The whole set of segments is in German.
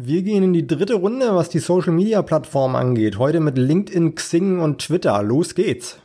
Wir gehen in die dritte Runde, was die Social Media Plattform angeht. Heute mit LinkedIn, Xing und Twitter. Los geht's.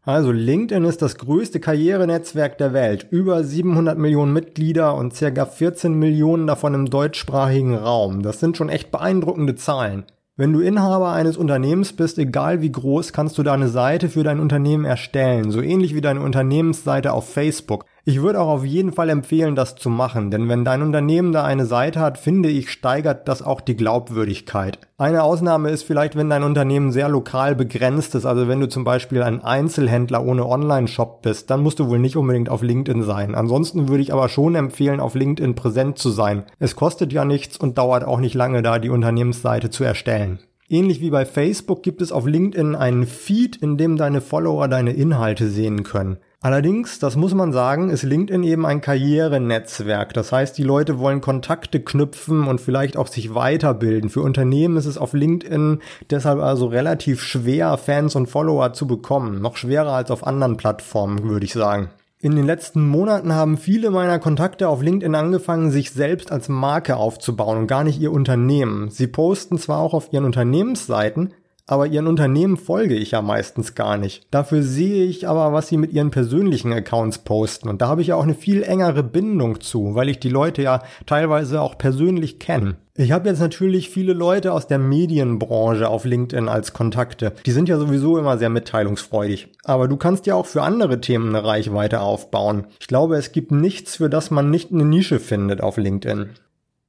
Also LinkedIn ist das größte Karrierenetzwerk der Welt. Über 700 Millionen Mitglieder und circa 14 Millionen davon im deutschsprachigen Raum. Das sind schon echt beeindruckende Zahlen. Wenn du Inhaber eines Unternehmens bist, egal wie groß, kannst du da eine Seite für dein Unternehmen erstellen, so ähnlich wie deine Unternehmensseite auf Facebook. Ich würde auch auf jeden Fall empfehlen, das zu machen, denn wenn dein Unternehmen da eine Seite hat, finde ich, steigert das auch die Glaubwürdigkeit. Eine Ausnahme ist vielleicht, wenn dein Unternehmen sehr lokal begrenzt ist, also wenn du zum Beispiel ein Einzelhändler ohne Online-Shop bist, dann musst du wohl nicht unbedingt auf LinkedIn sein. Ansonsten würde ich aber schon empfehlen, auf LinkedIn präsent zu sein. Es kostet ja nichts und dauert auch nicht lange da, die Unternehmensseite zu erstellen. Ähnlich wie bei Facebook gibt es auf LinkedIn einen Feed, in dem deine Follower deine Inhalte sehen können. Allerdings, das muss man sagen, ist LinkedIn eben ein Karrierenetzwerk. Das heißt, die Leute wollen Kontakte knüpfen und vielleicht auch sich weiterbilden. Für Unternehmen ist es auf LinkedIn deshalb also relativ schwer, Fans und Follower zu bekommen. Noch schwerer als auf anderen Plattformen, würde ich sagen. In den letzten Monaten haben viele meiner Kontakte auf LinkedIn angefangen, sich selbst als Marke aufzubauen und gar nicht ihr Unternehmen. Sie posten zwar auch auf ihren Unternehmensseiten, aber ihren Unternehmen folge ich ja meistens gar nicht. Dafür sehe ich aber, was sie mit ihren persönlichen Accounts posten. Und da habe ich ja auch eine viel engere Bindung zu, weil ich die Leute ja teilweise auch persönlich kenne. Ich habe jetzt natürlich viele Leute aus der Medienbranche auf LinkedIn als Kontakte. Die sind ja sowieso immer sehr mitteilungsfreudig. Aber du kannst ja auch für andere Themen eine Reichweite aufbauen. Ich glaube, es gibt nichts, für das man nicht eine Nische findet auf LinkedIn.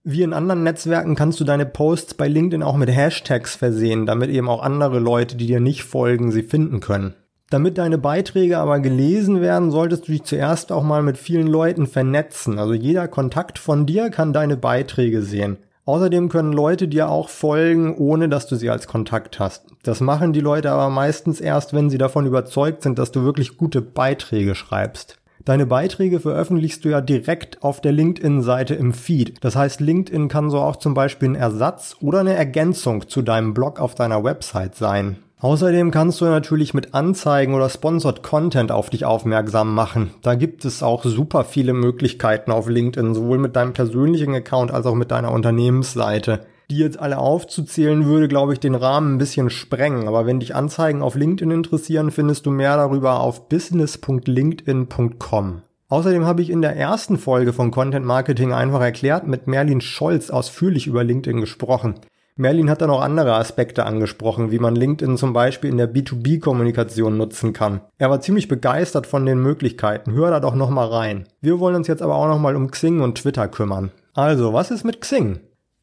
Wie in anderen Netzwerken kannst du deine Posts bei LinkedIn auch mit Hashtags versehen, damit eben auch andere Leute, die dir nicht folgen, sie finden können. Damit deine Beiträge aber gelesen werden, solltest du dich zuerst auch mal mit vielen Leuten vernetzen. Also jeder Kontakt von dir kann deine Beiträge sehen. Außerdem können Leute dir auch folgen, ohne dass du sie als Kontakt hast. Das machen die Leute aber meistens erst, wenn sie davon überzeugt sind, dass du wirklich gute Beiträge schreibst. Deine Beiträge veröffentlichst du ja direkt auf der LinkedIn-Seite im Feed. Das heißt, LinkedIn kann so auch zum Beispiel ein Ersatz oder eine Ergänzung zu deinem Blog auf deiner Website sein. Außerdem kannst du natürlich mit Anzeigen oder Sponsored Content auf dich aufmerksam machen. Da gibt es auch super viele Möglichkeiten auf LinkedIn, sowohl mit deinem persönlichen Account als auch mit deiner Unternehmensseite die jetzt alle aufzuzählen, würde, glaube ich, den Rahmen ein bisschen sprengen. Aber wenn dich Anzeigen auf LinkedIn interessieren, findest du mehr darüber auf business.linkedin.com. Außerdem habe ich in der ersten Folge von Content Marketing einfach erklärt mit Merlin Scholz ausführlich über LinkedIn gesprochen. Merlin hat dann auch andere Aspekte angesprochen, wie man LinkedIn zum Beispiel in der B2B-Kommunikation nutzen kann. Er war ziemlich begeistert von den Möglichkeiten. Hör da doch nochmal rein. Wir wollen uns jetzt aber auch nochmal um Xing und Twitter kümmern. Also, was ist mit Xing?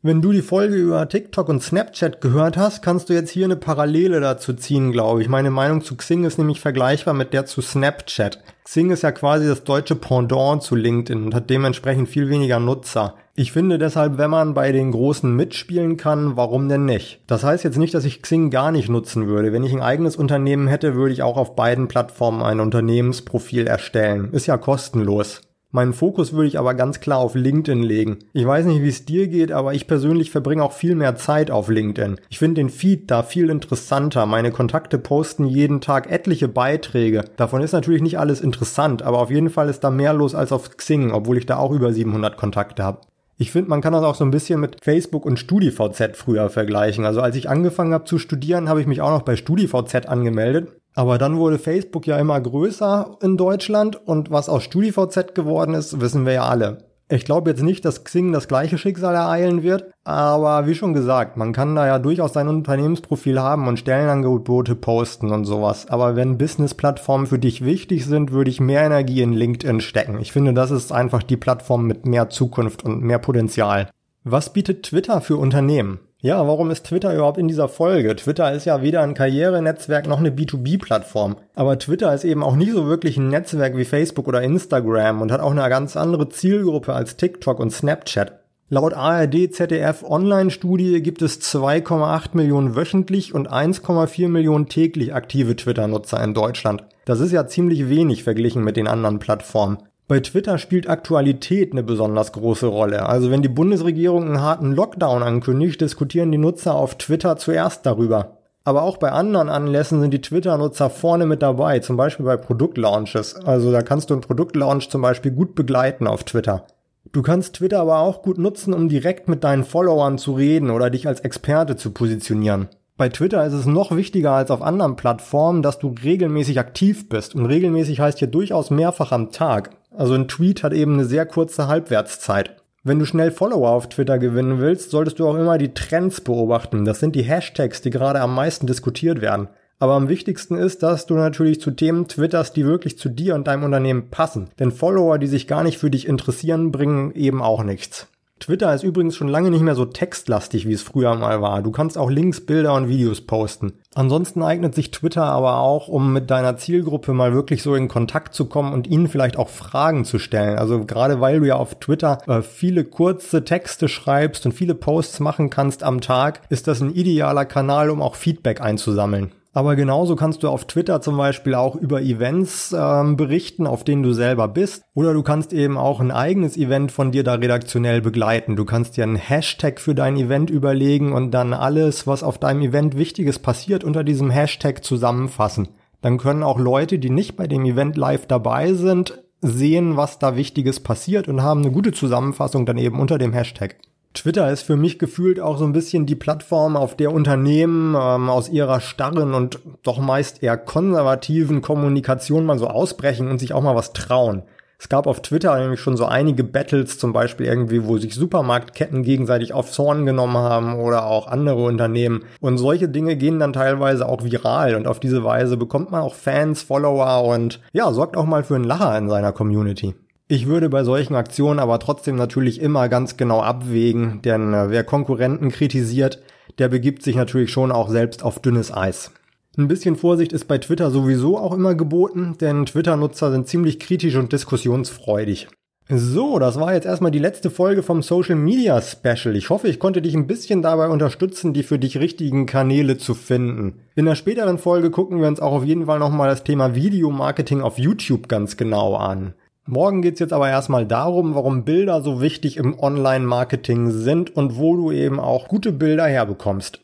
Wenn du die Folge über TikTok und Snapchat gehört hast, kannst du jetzt hier eine Parallele dazu ziehen, glaube ich. Meine Meinung zu Xing ist nämlich vergleichbar mit der zu Snapchat. Xing ist ja quasi das deutsche Pendant zu LinkedIn und hat dementsprechend viel weniger Nutzer. Ich finde deshalb, wenn man bei den Großen mitspielen kann, warum denn nicht? Das heißt jetzt nicht, dass ich Xing gar nicht nutzen würde. Wenn ich ein eigenes Unternehmen hätte, würde ich auch auf beiden Plattformen ein Unternehmensprofil erstellen. Ist ja kostenlos. Meinen Fokus würde ich aber ganz klar auf LinkedIn legen. Ich weiß nicht, wie es dir geht, aber ich persönlich verbringe auch viel mehr Zeit auf LinkedIn. Ich finde den Feed da viel interessanter. Meine Kontakte posten jeden Tag etliche Beiträge. Davon ist natürlich nicht alles interessant, aber auf jeden Fall ist da mehr los als auf Xing, obwohl ich da auch über 700 Kontakte habe. Ich finde, man kann das auch so ein bisschen mit Facebook und StudiVZ früher vergleichen. Also als ich angefangen habe zu studieren, habe ich mich auch noch bei StudiVZ angemeldet aber dann wurde Facebook ja immer größer in Deutschland und was aus StudiVZ geworden ist, wissen wir ja alle. Ich glaube jetzt nicht, dass Xing das gleiche Schicksal ereilen wird, aber wie schon gesagt, man kann da ja durchaus sein Unternehmensprofil haben und Stellenangebote posten und sowas. Aber wenn Business-Plattformen für dich wichtig sind, würde ich mehr Energie in LinkedIn stecken. Ich finde, das ist einfach die Plattform mit mehr Zukunft und mehr Potenzial. Was bietet Twitter für Unternehmen? Ja, warum ist Twitter überhaupt in dieser Folge? Twitter ist ja weder ein Karrierenetzwerk noch eine B2B-Plattform. Aber Twitter ist eben auch nicht so wirklich ein Netzwerk wie Facebook oder Instagram und hat auch eine ganz andere Zielgruppe als TikTok und Snapchat. Laut ARD ZDF Online-Studie gibt es 2,8 Millionen wöchentlich und 1,4 Millionen täglich aktive Twitter-Nutzer in Deutschland. Das ist ja ziemlich wenig verglichen mit den anderen Plattformen. Bei Twitter spielt Aktualität eine besonders große Rolle. Also wenn die Bundesregierung einen harten Lockdown ankündigt, diskutieren die Nutzer auf Twitter zuerst darüber. Aber auch bei anderen Anlässen sind die Twitter-Nutzer vorne mit dabei, zum Beispiel bei Produktlaunches. Also da kannst du einen Produktlaunch zum Beispiel gut begleiten auf Twitter. Du kannst Twitter aber auch gut nutzen, um direkt mit deinen Followern zu reden oder dich als Experte zu positionieren. Bei Twitter ist es noch wichtiger als auf anderen Plattformen, dass du regelmäßig aktiv bist. Und regelmäßig heißt hier durchaus mehrfach am Tag. Also ein Tweet hat eben eine sehr kurze Halbwertszeit. Wenn du schnell Follower auf Twitter gewinnen willst, solltest du auch immer die Trends beobachten. Das sind die Hashtags, die gerade am meisten diskutiert werden. Aber am wichtigsten ist, dass du natürlich zu Themen twitterst, die wirklich zu dir und deinem Unternehmen passen. Denn Follower, die sich gar nicht für dich interessieren, bringen eben auch nichts. Twitter ist übrigens schon lange nicht mehr so textlastig, wie es früher mal war. Du kannst auch Links, Bilder und Videos posten. Ansonsten eignet sich Twitter aber auch, um mit deiner Zielgruppe mal wirklich so in Kontakt zu kommen und ihnen vielleicht auch Fragen zu stellen. Also gerade weil du ja auf Twitter äh, viele kurze Texte schreibst und viele Posts machen kannst am Tag, ist das ein idealer Kanal, um auch Feedback einzusammeln. Aber genauso kannst du auf Twitter zum Beispiel auch über Events ähm, berichten, auf denen du selber bist. Oder du kannst eben auch ein eigenes Event von dir da redaktionell begleiten. Du kannst dir einen Hashtag für dein Event überlegen und dann alles, was auf deinem Event Wichtiges passiert, unter diesem Hashtag zusammenfassen. Dann können auch Leute, die nicht bei dem Event live dabei sind, sehen, was da Wichtiges passiert und haben eine gute Zusammenfassung dann eben unter dem Hashtag. Twitter ist für mich gefühlt auch so ein bisschen die Plattform, auf der Unternehmen ähm, aus ihrer starren und doch meist eher konservativen Kommunikation mal so ausbrechen und sich auch mal was trauen. Es gab auf Twitter nämlich schon so einige Battles, zum Beispiel irgendwie, wo sich Supermarktketten gegenseitig auf Zorn genommen haben oder auch andere Unternehmen. Und solche Dinge gehen dann teilweise auch viral und auf diese Weise bekommt man auch Fans, Follower und ja, sorgt auch mal für einen Lacher in seiner Community. Ich würde bei solchen Aktionen aber trotzdem natürlich immer ganz genau abwägen, denn äh, wer Konkurrenten kritisiert, der begibt sich natürlich schon auch selbst auf dünnes Eis. Ein bisschen Vorsicht ist bei Twitter sowieso auch immer geboten, denn Twitter-Nutzer sind ziemlich kritisch und diskussionsfreudig. So, das war jetzt erstmal die letzte Folge vom Social Media Special. Ich hoffe, ich konnte dich ein bisschen dabei unterstützen, die für dich richtigen Kanäle zu finden. In der späteren Folge gucken wir uns auch auf jeden Fall nochmal das Thema Videomarketing auf YouTube ganz genau an. Morgen geht's jetzt aber erstmal darum, warum Bilder so wichtig im Online-Marketing sind und wo du eben auch gute Bilder herbekommst.